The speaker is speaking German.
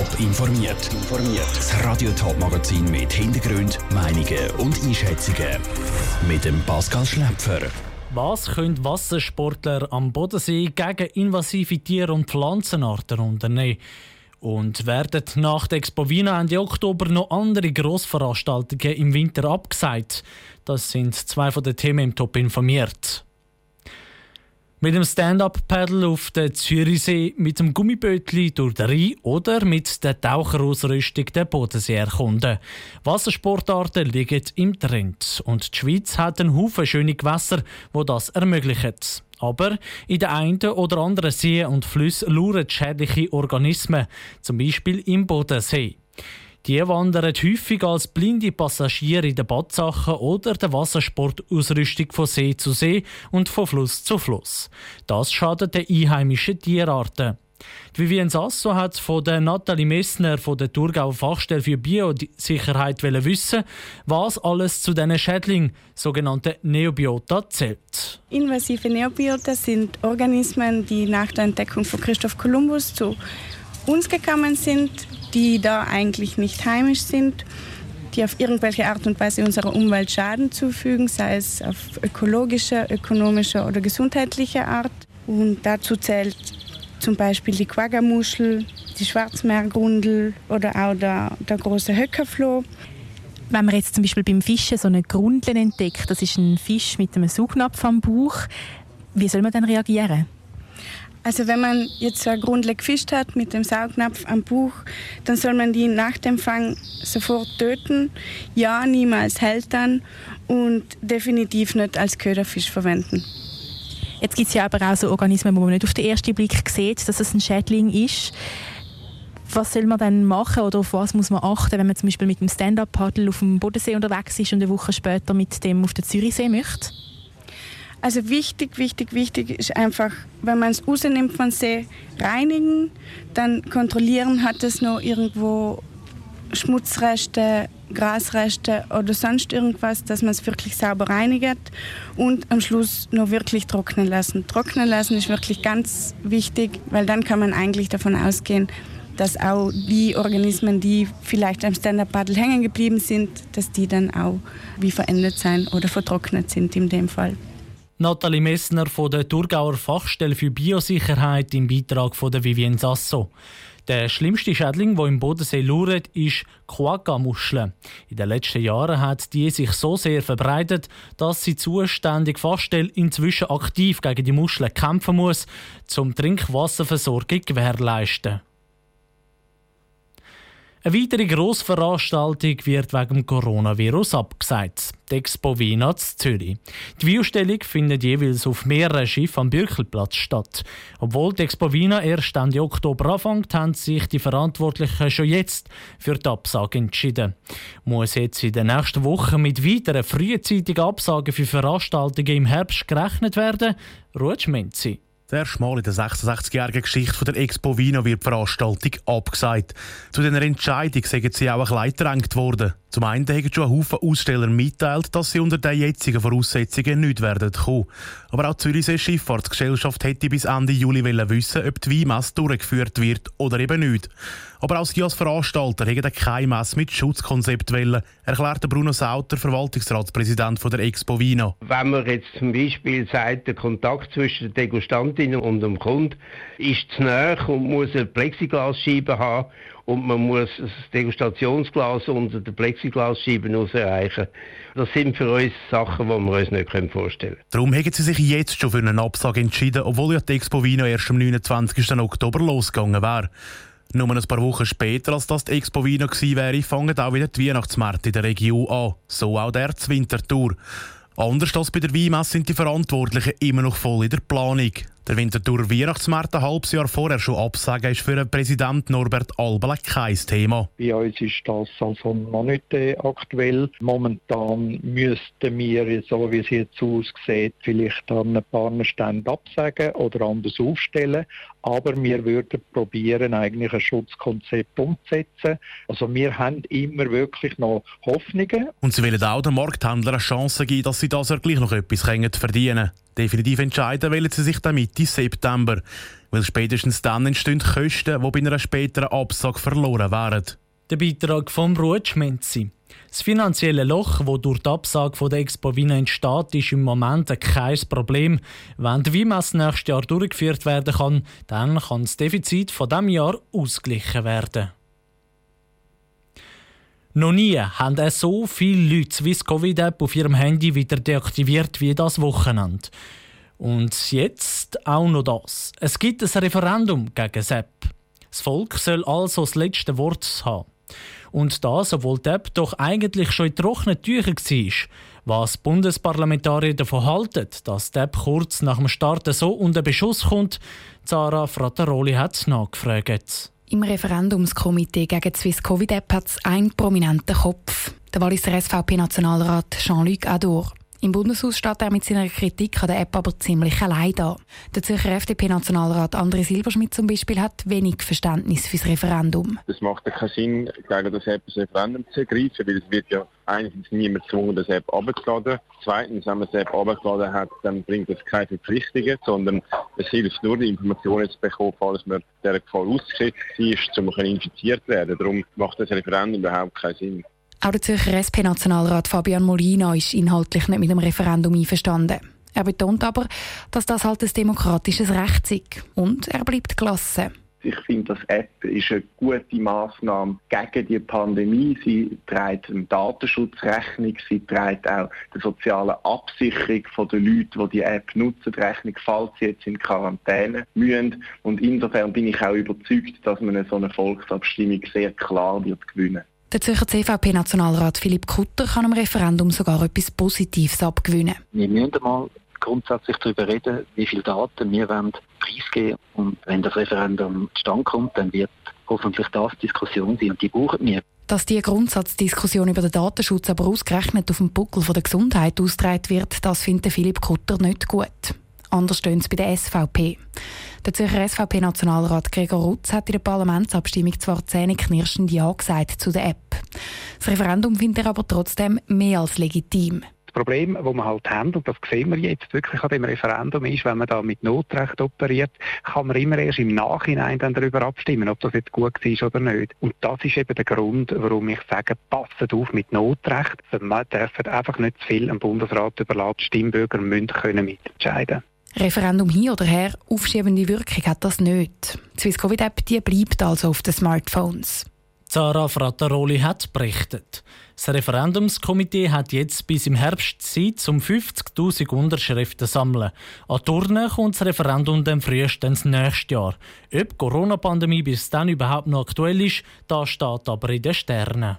Top informiert. Informiert. Das Radio Top Magazin mit Hintergrund, Meinungen und Einschätzungen mit dem Pascal Schläpfer. Was können Wassersportler am Bodensee gegen invasive Tiere und Pflanzenarten unternehmen? Und werden nach der Expo Wiener Ende Oktober noch andere Grossveranstaltungen im Winter abgesagt? Das sind zwei von den Themen im Top informiert. Mit dem Stand-Up-Paddle auf der Zürichsee, mit dem Gummibötli durch den Rhein oder mit der Taucherausrüstung der Bodensee erkunden. Wassersportarten liegen im Trend und die Schweiz hat einen Haufen schöne Gewässer, wo das ermöglichen. Aber in den einen oder anderen Seen und Flüssen lauern schädliche Organismen, zum Beispiel im Bodensee. Die wandern häufig als blinde Passagiere in den Badsachen oder der Wassersportausrüstung von See zu See und von Fluss zu Fluss. Das schadet den einheimischen Tierarten. Die Vivian Sasso hat von der Nathalie Messner von der Thurgauer Fachstelle für Biosicherheit wissen, was alles zu diesen Schädlingen, sogenannten Neobiota, zählt. Invasive Neobiota sind Organismen, die nach der Entdeckung von Christoph Kolumbus zu uns gekommen sind, die da eigentlich nicht heimisch sind, die auf irgendwelche Art und Weise unserer Umwelt Schaden zufügen, sei es auf ökologische, ökonomische oder gesundheitliche Art. Und dazu zählt zum Beispiel die Quaggamuschel, die Schwarzmeergrundel oder auch der, der große Höckerfloh. Wenn man jetzt zum Beispiel beim Fischen so eine Grundel entdeckt, das ist ein Fisch mit einem Saugnapf am Bauch, wie soll man dann reagieren? Also wenn man jetzt so Grundle gefischt hat mit dem Saugnapf am Buch, dann soll man die nach dem Fang sofort töten. Ja, niemals hältern und definitiv nicht als Köderfisch verwenden. Jetzt gibt es ja aber auch so Organismen, wo man nicht auf den ersten Blick sieht, dass es ein Schädling ist. Was soll man dann machen oder auf was muss man achten, wenn man zum Beispiel mit dem Stand-Up-Paddle auf dem Bodensee unterwegs ist und eine Woche später mit dem auf den Zürichsee möchte? Also wichtig, wichtig, wichtig ist einfach, wenn man es rausnimmt von See, reinigen, dann kontrollieren, hat es noch irgendwo Schmutzreste, Grasreste oder sonst irgendwas, dass man es wirklich sauber reinigt und am Schluss noch wirklich trocknen lassen. Trocknen lassen ist wirklich ganz wichtig, weil dann kann man eigentlich davon ausgehen, dass auch die Organismen, die vielleicht am Stand-Up-Paddle hängen geblieben sind, dass die dann auch wie verendet sein oder vertrocknet sind in dem Fall. Nathalie Messner von der Thurgauer Fachstelle für Biosicherheit im Beitrag von der Vivien Sasso. Der schlimmste Schädling, der im Bodensee lauert, ist Quagga-Muschel. In den letzten Jahren hat die sich so sehr verbreitet, dass sie zuständig Fachstelle inzwischen aktiv gegen die Muscheln kämpfen muss, um Trinkwasserversorgung gewährleisten. Eine weitere Grossveranstaltung wird wegen Coronavirus abgesagt. Die Expo Wien Zürich. Die Viewstellung findet jeweils auf mehreren Schiffen am Bürkelplatz statt. Obwohl die Expo Wien erst Ende Oktober anfängt, haben sich die Verantwortlichen schon jetzt für die Absage entschieden. Muss jetzt in den nächsten Wochen mit weiteren frühzeitigen Absagen für Veranstaltungen im Herbst gerechnet werden? Ruhe Menzi. Das erste Mal in der 66-jährigen Geschichte der Expo Vino wird die Veranstaltung abgesagt. Zu dieser Entscheidung sind sie auch ein bisschen worden. Zum einen haben schon ein Haufen Aussteller mitteilt, dass sie unter den jetzigen Voraussetzungen nicht werden kommen. Aber auch die Zürichsee Schifffahrtsgesellschaft hätte bis Ende Juli wissen, ob die Weinmesse durchgeführt wird oder eben nicht. Aber auch sie als Veranstalter hätten keine Messe mit Schutzkonzept wollen, erklärte Bruno Sauter, Verwaltungsratspräsident der Expo Vino. Wenn man jetzt zum Beispiel sagt, der Kontakt zwischen der Degustantin und dem Kunden ist zu nah und muss eine Plexiglasscheibe haben und man muss das Degustationsglas unter der Plexiglasscheibe erreichen. Das sind für uns Sachen, die wir uns nicht vorstellen können. Darum haben Sie sich jetzt schon für einen Absage entschieden, obwohl ja die Expo Vino erst am 29. Oktober losgegangen wäre. Nur ein paar Wochen später, als das die Expo Vino gewesen wäre, fangen auch wieder die Weihnachtsmärkte in der Region an. So auch der Wintertour. Anders als bei der Weinmesse sind die Verantwortlichen immer noch voll in der Planung. Der Winterthur Weihnachtsmarkt ein halbes Jahr vorher schon absagen, ist für den Präsident Norbert Albele kein Thema. Bei uns ist das also noch nicht äh, aktuell. Momentan müssten wir, so wie es jetzt aussieht, vielleicht an ein paar Ständen absagen oder anders aufstellen. Aber wir würden probieren, eigentlich ein Schutzkonzept umzusetzen. Also wir haben immer wirklich noch Hoffnungen. Und sie wollen auch den Markthändlern eine Chance geben, dass sie das ja gleich noch etwas verdienen können. Definitiv entscheiden wollen sie sich dann Mitte September, weil spätestens dann entstehen Kosten, die bei einer späteren Absage verloren wären. Der Beitrag vom Ruth Schmenzi. Das finanzielle Loch, das durch die Absage der Expo Wien entsteht, ist im Moment kein Problem. Wenn die WIMAS nächstes Jahr durchgeführt werden kann, dann kann das Defizit von diesem Jahr ausgeglichen werden. Noch nie haben so viele Leute die Swiss Covid App auf ihrem Handy wieder deaktiviert wie das Wochenende. Und jetzt auch noch das. Es gibt ein Referendum gegen SAP. Das Volk soll also das letzte Wort haben. Und das, obwohl die App doch eigentlich schon in trockenen Tüchern war. Was Bundesparlamentarier davon halten, dass die App kurz nach dem Start so unter Beschuss kommt, Zara Frattaroli hat nachgefragt. Im Referendumskomitee gegen die Swiss Covid App hat es einen prominenten Kopf. Der Walliser SVP-Nationalrat Jean-Luc Ador. Im Bundeshaus steht er mit seiner Kritik an der App aber ziemlich allein da. Der Zürcher FDP-Nationalrat André Silberschmidt zum Beispiel hat wenig Verständnis für das Referendum. Es macht ja keinen Sinn, gegen das App das Referendum zu ergreifen, weil es wird ja einerseits niemand gezwungen, das App abzuladen. Zweitens, wenn man das App abgeladen hat, dann bringt das keine Verpflichtungen, sondern es hilft nur, die Informationen zu bekommen, falls man dieser Gefahr ausgesetzt ist, um infiziert werden. Darum macht das Referendum überhaupt keinen Sinn. Auch der Zürcher SP-Nationalrat Fabian Molina ist inhaltlich nicht mit dem Referendum einverstanden. Er betont aber, dass das halt ein demokratisches Recht ist. Und er bleibt gelassen. Ich finde, das App ist eine gute Maßnahme gegen die Pandemie. Sie trägt dem Datenschutz Rechnung, sie trägt auch der sozialen Absicherung der Leute, die die App nutzen, Rechnung, falls sie jetzt in Quarantäne müssen. Und insofern bin ich auch überzeugt, dass man so eine Volksabstimmung sehr klar wird gewinnen. Der Zürcher CVP-Nationalrat Philipp Kutter kann am Referendum sogar etwas Positives abgewinnen. Wir müssen einmal grundsätzlich darüber reden, wie viele Daten wir wollen preisgeben Und wenn das Referendum zustande kommt, dann wird hoffentlich das Diskussion sein und die brauchen wir. Dass die Grundsatzdiskussion über den Datenschutz aber ausgerechnet auf dem Buckel von der Gesundheit ausgetragen wird, das findet Philipp Kutter nicht gut. Anders stehen es bei der SVP. Der Zürcher SVP-Nationalrat Gregor Rutz hat in der Parlamentsabstimmung zwar zähneknirschend Ja gesagt zu der App. Das Referendum findet er aber trotzdem mehr als legitim. Das Problem, das wir halt haben, und das sehen wir jetzt wirklich an dem Referendum, ist, wenn man da mit Notrecht operiert, kann man immer erst im Nachhinein dann darüber abstimmen, ob das jetzt gut war oder nicht. Und das ist eben der Grund, warum ich sage, passet auf mit Notrecht. Man darf einfach nicht zu viel am Bundesrat überlassen. Stimmbürger müssen können. Referendum hin oder her, aufschiebende Wirkung hat das nicht. Die Swiss Covid App die bleibt also auf den Smartphones. Zara Frattaroli hat berichtet. Das Referendumskomitee hat jetzt bis im Herbst Zeit, um 50.000 Unterschriften zu sammeln. An Turnen kommt das Referendum dann frühestens nächstes Jahr. Ob die Corona-Pandemie bis dann überhaupt noch aktuell ist, das steht aber in den Sternen.